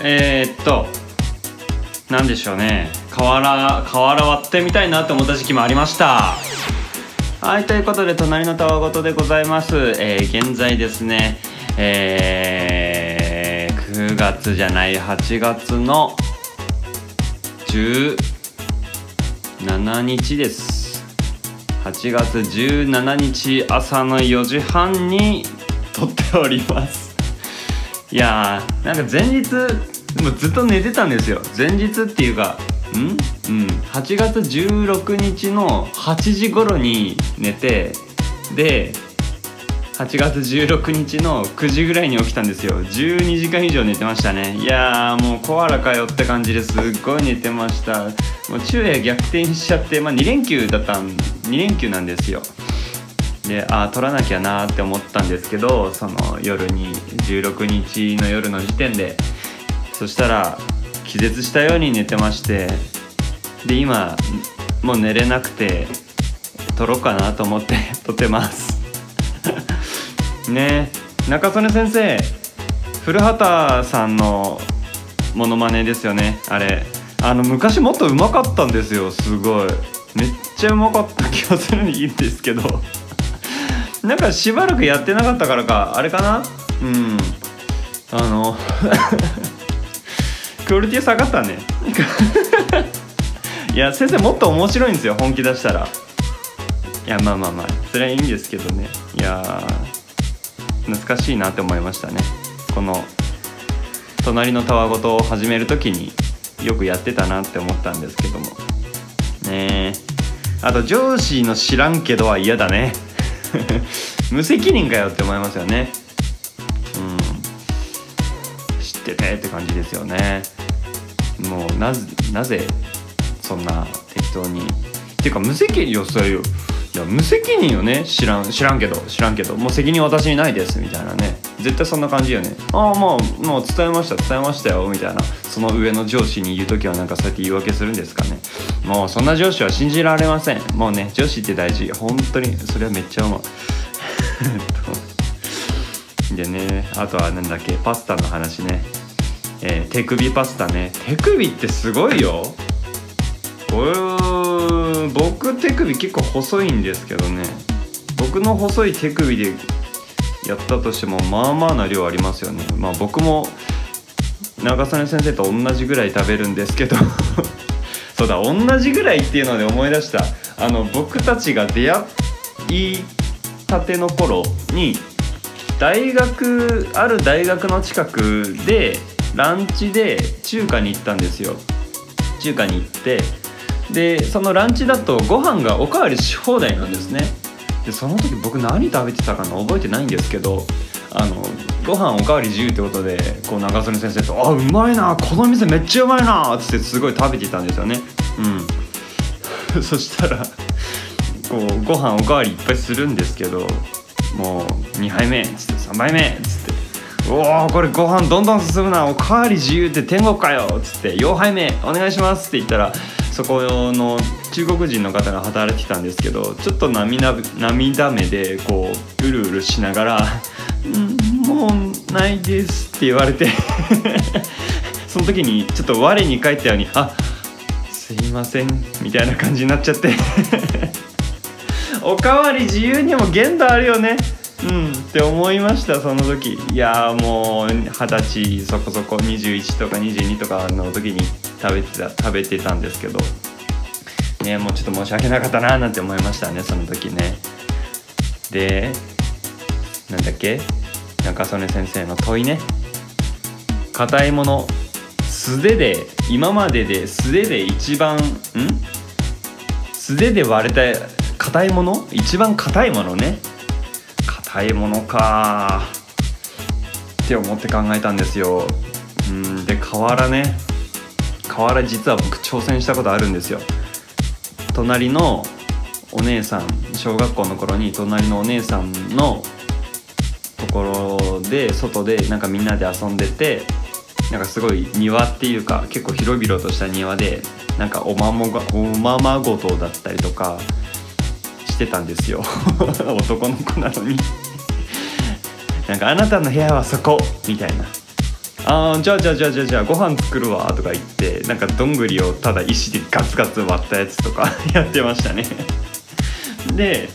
えー、っと何でしょうね。瓦瓦割ってみたいなと思った時期もありました。はいということで隣のたわごとでございます、えー、現在ですねえー、9月じゃない8月の17日です。8月17日朝の4時半に撮っております。いやーなんか前日もうずっと寝てたんですよ。前日っていうかん？うん。8月16日の8時頃に寝てで8月16日の9時ぐらいに起きたんですよ。12時間以上寝てましたね。いやーもうコアラかよって感じですっごい寝てました。もう昼夜逆転しちゃってまあ2連休だったん2連休なんですよ。でああ取らなきゃなって思ったんですけどその夜に16日の夜の時点で。そしたら気絶したように寝てまして。で今もう寝れなくて撮ろうかなと思って 撮ってます。ね。中曽根先生古畑さんのモノマネですよねあれ。あの昔もっとうまかったんですよすごい。めっちゃうまかった気がするにいいんですけど。なんかしばらくやってなかったからかあれかな？うん。あの クオリティ下がったね。いや先生もっと面白いんですよ本気出したら。いやまあまあまあそれはいいんですけどね。いや懐かしいなって思いましたね。この隣のたわごとを始める時によくやってたなって思ったんですけども。ねえあと上司の知らんけどは嫌だね。無責任かよって思いますよね。うん。知っててって感じですよね。もうななぜそんな適当に。っていうか無責任よそれよいや無責任よね。知らん知らんけど。知らんけど。もう責任私にないです。みたいなね。絶対そんな感じよね。ああまあもう伝えました伝えましたよ。みたいな。その上の上司に言う時はなんかそうやって言い訳するんですかね。もうそんな上司は信じられません。もうね上司って大事。本当にそれはめっちゃ思う。でねあとはなんだっけパスタの話ね。えー、手首パスタね。手首ってすごいよ。これ僕手首結構細いんですけどね。僕の細い手首でやったとしてもまあまあな量ありますよね。まあ僕も長曽根先生と同じぐらい食べるんですけど。そうだ同じぐらいっていうので思い出した。あの僕たちが出会いたての頃に大学ある大学の近くでランチで中華に行ったんですよ。中華に行って。でそのランチだとご飯がおかわりし放題なんですね。でその時僕何食べてたかな覚えてないんですけどあのご飯おかわり自由ってことでこう長曽根先生と「あうまいなこの店めっちゃうまいな」っつってすごい食べていたんですよね。うん。そしたらこうご飯おかわりいっぱいするんですけどもう2杯目っつって3杯目っつって「おおこれご飯どんどん進むなおかわり自由って天国かよ」っつって「4杯目お願いします」って言ったらそこの中国人の方が働いてたんですけどちょっと涙涙目でこううるうるしながら「う んもうないです」って言われて その時にちょっと我に返ったように「あすいません」みたいな感じになっちゃって。おかわり自由にも限度あるよね。うんって思いましたその時。いやもう二十歳そこそこ21とか22とかの時に食べてた食べてたんですけど。ねもうちょっと申し訳なかったななんて思いましたねその時ね。でなんだっけ？中曽根先生の問いね。硬いもの素手で今までで素手で一番ん？素手で割れた硬いもの？一番硬いものね。硬いものか。って思って考えたんですよ。うんで瓦ね。瓦実は僕挑戦したことあるんですよ。隣のお姉さん小学校の頃に隣のお姉さんのところで外でなんかみんなで遊んでてなんかすごい庭っていうか結構広々とした庭でなんかおまもがおままごとだったりとかしてたんですよ。男の子なのに。なんかあなたの部屋はそこみたいな。あじゃあじゃあじゃあじゃあじゃあご飯作るわとか言ってなんかどんぐりをただ石でガツガツ割ったやつとか やってましたね。で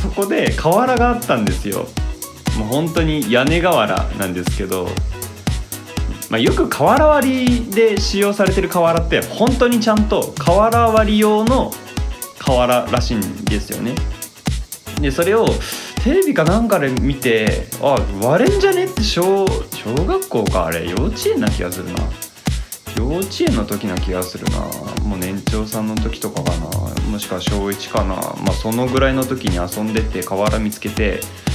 そこで瓦があったんですよ。もう本当に屋根瓦なんですけど、まあ、よく瓦割りで使用されてる瓦って本当にちゃんと瓦割り用の瓦らしいんですよね。でそれをテレビかなんかで見てあ割れんじゃねって小小学校かあれ幼稚園な気がするな。幼稚園の時な気がするな。もう年長さんの時とかかな。もしくは小1かな。まあそのぐらいの時に遊んでて河原見つけて「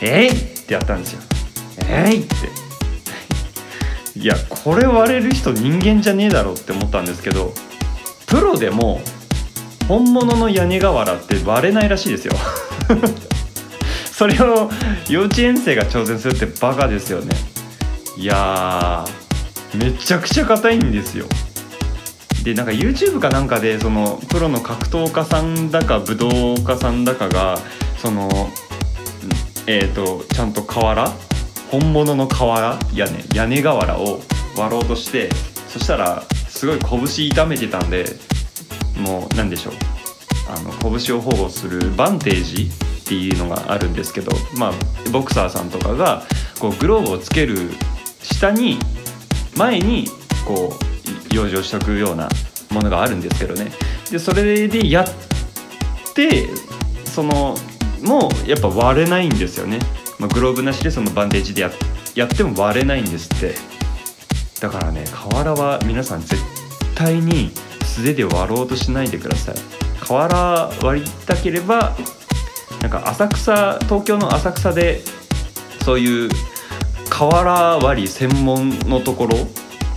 えい!」ってやったんですよ「えい!」って。いやこれ割れる人人間じゃねえだろって思ったんですけどプロでも本物の屋根瓦って割れないらしいですよ。それを幼稚園生が挑戦するってバカですよね。いやめちゃくちゃ硬いんですよ。でなんか YouTube かなんかでそのプロの格闘家さんだか武道家さんだかがそのえ、ー、とちゃんと瓦？本物の瓦？屋根？屋根瓦を割ろうとしてそしたらすごい拳痛めてたんでもう何でしょう。あの拳を保護するバンテージっていうのがあるんですけど、まあ、ボクサーさんとかがこうグローブをつける下に前にこう養生しておくようなものがあるんですけどね。でそれでやってそのもやっぱ割れないんですよね、まあ、グローブなしでそのバンデージでややっても割れないんですって。だからね瓦は皆さん絶対に素手で割ろうとしないでください。瓦割りたければなんか浅草東京の浅草でそういう瓦割り専門のところ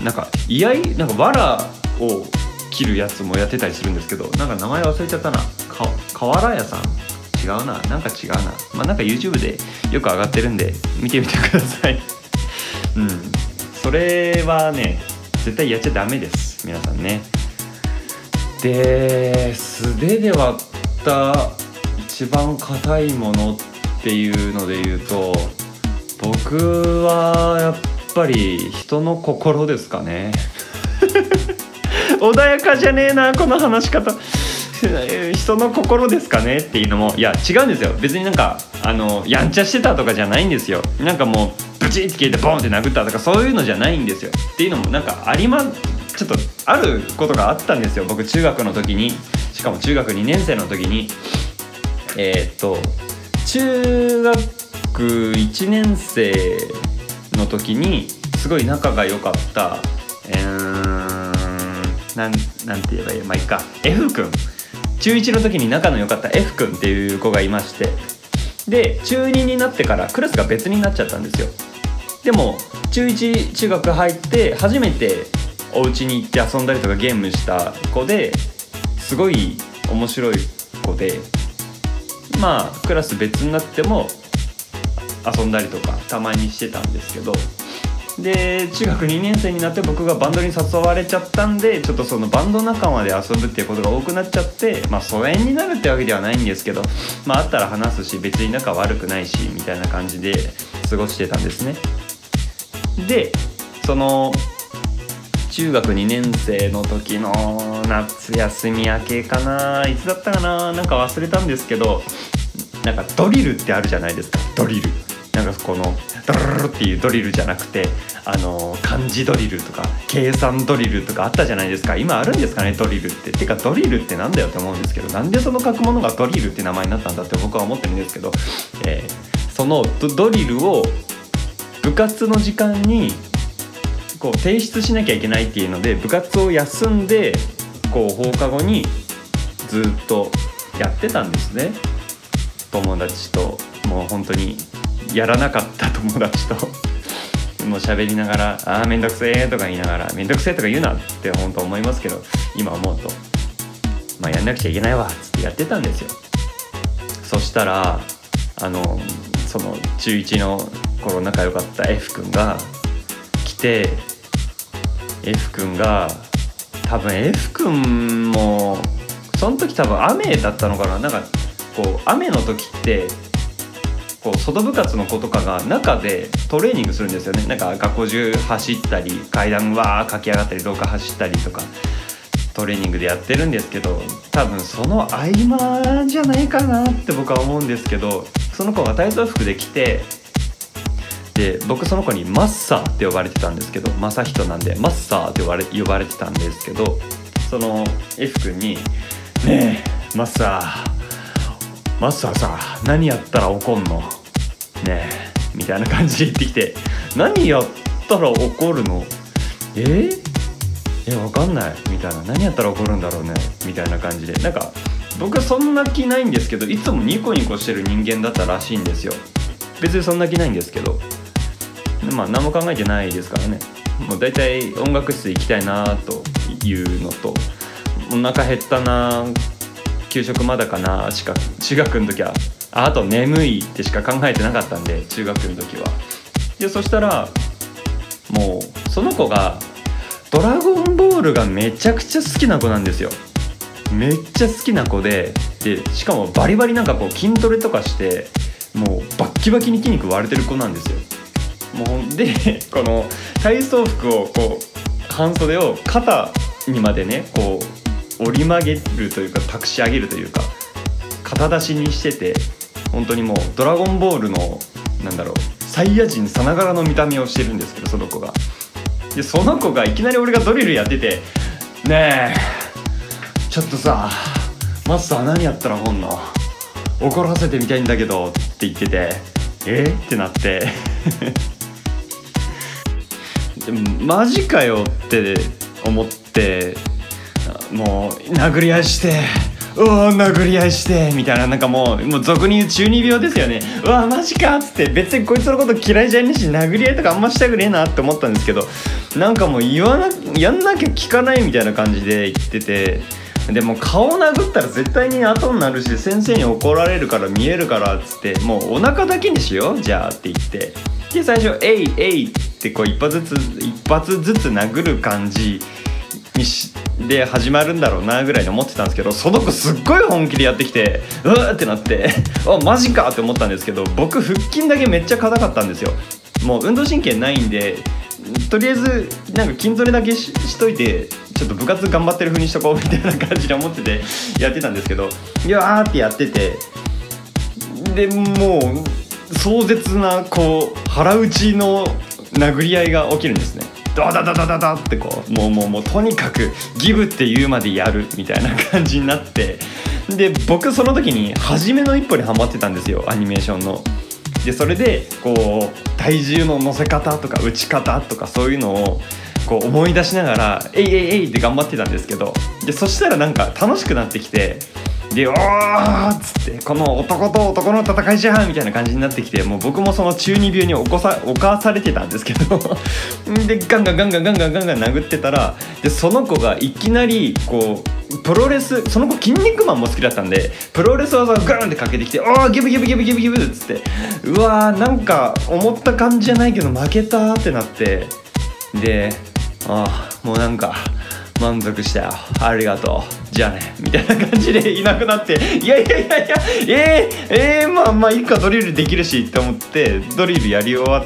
なんか居合なんか藁を切るやつもやってたりするんですけどなんか名前忘れちゃったな。か瓦屋さん。違うな。なんか違うな。まあなんか YouTube でよく上がってるんで見てみてください。うん。それはね絶対やっちゃダメです。皆さんね。で素手で割った一番硬いものっていうので言うと僕はやっぱり人の心ですかね。穏やかじゃねえなこの話し方。人の心ですかねっていうのもいや違うんですよ。別になんかあのやんちゃしてたとかじゃないんですよ。なんかもうブチって切れてボンって殴ったとかそういうのじゃないんですよ。っていうのもなんかありまちょっとあることがあったんですよ。僕中学の時に。しかも中学2年生の時に。えー、っと中学1年生の時にすごい仲が良かったえー、なんなんて言えばいい？まあいいか。F 君。中1の時に仲の良かった F 君っていう子がいましてで中2になってからクラスが別になっちゃったんですよ。でも中1中学入って初めてお家に行って遊んだりとかゲームした子ですごい面白い子でまあクラス別になっても遊んだりとかたまにしてたんですけどで中学2年生になって僕がバンドに誘われちゃったんでちょっとそのバンド仲間で遊ぶっていうことが多くなっちゃってまあ疎遠になるってわけではないんですけどまああったら話すし別に仲悪くないしみたいな感じで過ごしてたんですね。でその中学2年生の時の夏休み明けかないつだったかななんか忘れたんですけどなんかドリルってあるじゃないですか。ドリル。なんかこのドルルっていうドリルじゃなくてあの漢字ドリルとか計算ドリルとかあったじゃないですか。今あるんですかねドリルって。てかドリルってなんだよって思うんですけどなんでその書くものがドリルって名前になったんだって僕は思ってるんですけど、えー、そのドリルを部活の時間にこう提出しなきゃいけないっていうので部活を休んでこう放課後にずっとやってたんですね。友達ともう本当にやらなかった友達と もう喋りながら「ああめんどくせえ」とか言いながら「めんどくせえ」とか言うなって本当思いますけど今思うとまあやんなくちゃいけないわっつってやってたんですよ。そしたらあのその中1の頃仲良かった F 君が来て F 君が多分 F 君もその時多分雨だったのかな。なんかこう雨の時ってこう外部活の子とかが中でトレーニングするんですよね。なんか学校中走ったり階段わー駆け上がったり廊下走ったりとかトレーニングでやってるんですけど多分その合間じゃないかなって僕は思うんですけどその子が体操服で来てで僕その子にマッサーって呼ばれてたんですけど正人なんでマッサーって呼ばれ呼ばれてたんですけどその F 君に「ねえマッサーマッサーさ何やったら怒んの？ねえ」みたいな感じで言ってきて「何やったら怒るの？え？ー、えわかんない」みたいな「何やったら怒るんだろうね」みたいな感じで。なんか僕はそんな気ないんですけどいつもニコニコしてる人間だったらしいんですよ。別にそんな気ないんですけど。まあ何も考えてないですからね。もう大体音楽室行きたいなというのとお腹減ったな給食まだかなしか中学の時は。ああと眠いってしか考えてなかったんで中学の時は。でそしたらもうその子が「ドラゴンボール」がめちゃくちゃ好きな子なんですよ。めっちゃ好きな子ででしかもバリバリなんかこう筋トレとかしてもうバッキバキに筋肉割れてる子なんですよ。もうでこの体操服をこう半袖を肩にまでねこう折り曲げるというか託し上げるというか肩出しにしてて本当にもう「ドラゴンボール」のなんだろうサイヤ人さながらの見た目をしてるんですけどその子が。でその子がいきなり俺がドリルやってて「ねえちょっとさマスター何やったら本の？怒らせてみたいんだけど」って言ってて「え？ってなって。でもマジかよって思ってもう殴り合いしてうわ殴り合いしてみたいななんかもうもう俗に言う中二病ですよね。うわマジかっつって別にこいつのこと嫌いじゃねえし殴り合いとかあんましたくねえなって思ったんですけどなんかもう言わなやんなきゃ聞かないみたいな感じで言っててでも顔殴ったら絶対に後になるし先生に怒られるから見えるからっつってもうお腹だけにしようじゃあって言って。で最初「えいえい」ってこう一発ずつ一発ずつ殴る感じにしてで始まるんだろうなぐらいに思ってたんですけどその子すっごい本気でやってきてうわってなってあマジかって思ったんですけど僕腹筋だけめっちゃ硬かったんですよ。もう運動神経ないんでとりあえずなんか筋トレだけしといてちょっと部活頑張ってる風にしとこうみたいな感じで思っててやってたんですけどいやーってやっててでもう壮絶なこう腹打ちの殴り合いが起きるんですね。ダダダダダダってこうもうもうもうとにかくギブって言うまでやるみたいな感じになってで僕その時に初めの一歩にハマってたんですよアニメーションの。でそれでこう体重の乗せ方とか打ち方とかそういうのをこう思い出しながら「えいえいえい」って頑張ってたんですけどでそしたらなんか楽しくなってきてで「おー!」っつって「この男と男の戦いじゃん!」みたいな感じになってきてもう僕もその中二病に起こさ犯されてたんですけど でガンガンガンガンガンガンガンガン殴ってたらでその子がいきなりこうプロレスその子筋肉マンも好きだったんでプロレス技をガーンってかけてきて「おーギブギブギブギブギブ」っつってうわーなんか思った感じじゃないけど負けたってなってでああもうなんか満足したよ。ありがとう。じゃあね。みたいな感じでいなくなって。いやいやいやいや。えー、えー、まあまあいいかドリルできるしって思ってドリルやり終わ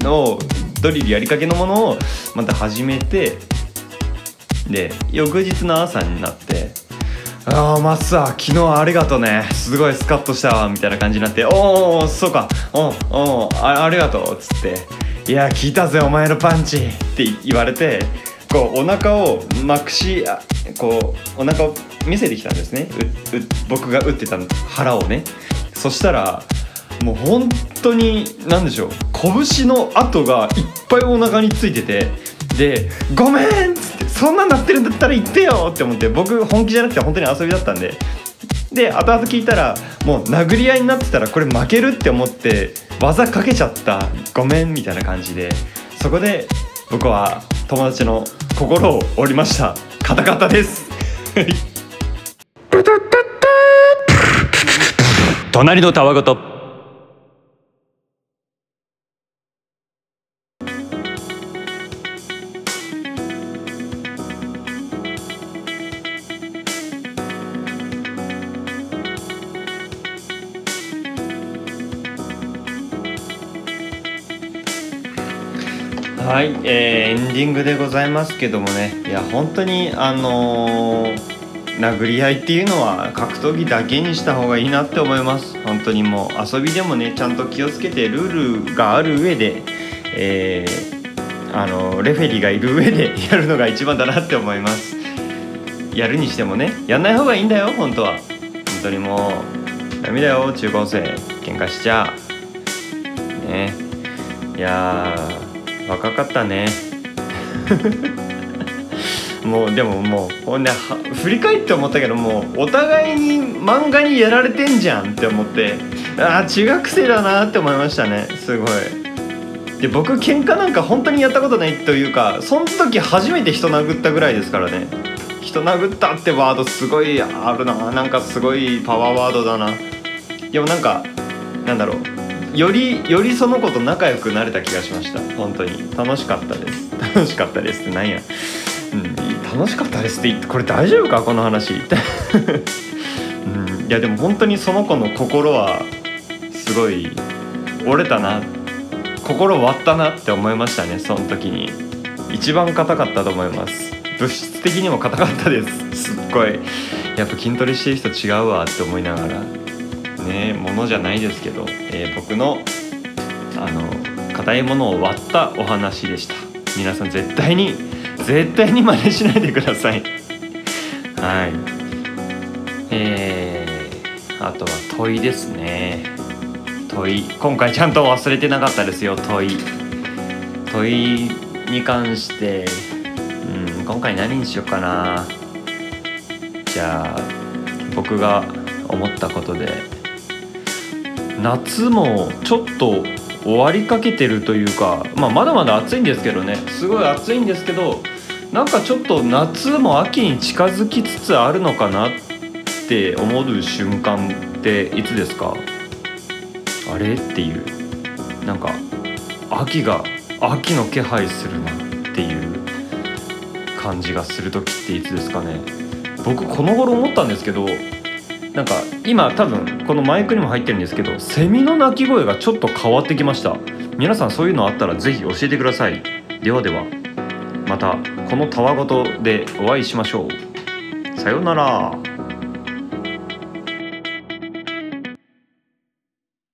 のドリルやりかけのものをまた始めてで翌日の朝になって「ああマッサー昨日ありがとうね。すごいスカッとしたわ」みたいな感じになって「おおそうか。おおあありがとう」っつって「いや聞いたぜお前のパンチ」って言われてこうお腹をまくしこうお腹を見せてきたんですね僕が打ってた腹をねそしたらもう本当に何でしょう拳の跡がいっぱいお腹についててで「ごめん!」っつって「そんなんなってるんだったら言ってよ!」って思って僕本気じゃなくて本当に遊びだったんでで後々聞いたらもう殴り合いになってたらこれ負けるって思って技かけちゃったごめんみたいな感じでそこで僕は友達の心を折りました。カタカタです。隣のたわごとはい、えーエンディングでございますけどもね。いや本当にあのー殴り合いっていうのは格闘技だけにした方がいいなって思います。本当にもう遊びでもねちゃんと気をつけてルールがある上で、えーあのレフェリーがいる上で やるのが一番だなって思います。やるにしてもねやんない方がいいんだよ本当は。本当にもうダメだよ中高生。喧嘩しちゃ。ね。いや若かったね。もうでももうほんで振り返って思ったけどもうお互いに漫画にやられてんじゃんって思ってああ中学生だなって思いましたねすごい。で僕喧嘩なんか本当にやったことないというかその時初めて人殴ったぐらいですからね。人殴ったってワードすごいあるななんかすごいパワーワードだな。でもなんかなんだろう。よりよりその子と仲良くなれた気がしました。本当に。楽しかったです。楽しかったですってなんや。うん。楽しかったですって言ってこれ大丈夫か？この話、うん、いやでも本当にその子の心はすごい折れたな。心割ったなって思いましたねその時に。一番硬かったと思います。物質的にも硬かったです。すっごい。やっぱ筋トレしてる人違うわって思いながら。ねものじゃないですけど、えー僕のあの硬いものを割ったお話でした。皆さん絶対に絶対に真似しないでください。はい。えー、あとは問いですね。問い。今回ちゃんと忘れてなかったですよ問い。問いに関してうん今回何にしようかな。じゃあ僕が思ったことで。夏もちょっと終わりかけてるというか、まあ、まだまだ暑いんですけどね。すごい暑いんですけどなんかちょっと夏も秋に近づきつつあるのかなって思う瞬間っていつですか？あれ？っていう。なんか秋が秋の気配するなっていう感じがする時っていつですかね。僕この頃思ったんですけどなんか今多分このマイクにも入ってるんですけどセミの鳴き声がちょっと変わってきました。皆さんそういうのあったら是非教えてください。ではではまたこのたわごとでお会いしましょう。さようなら。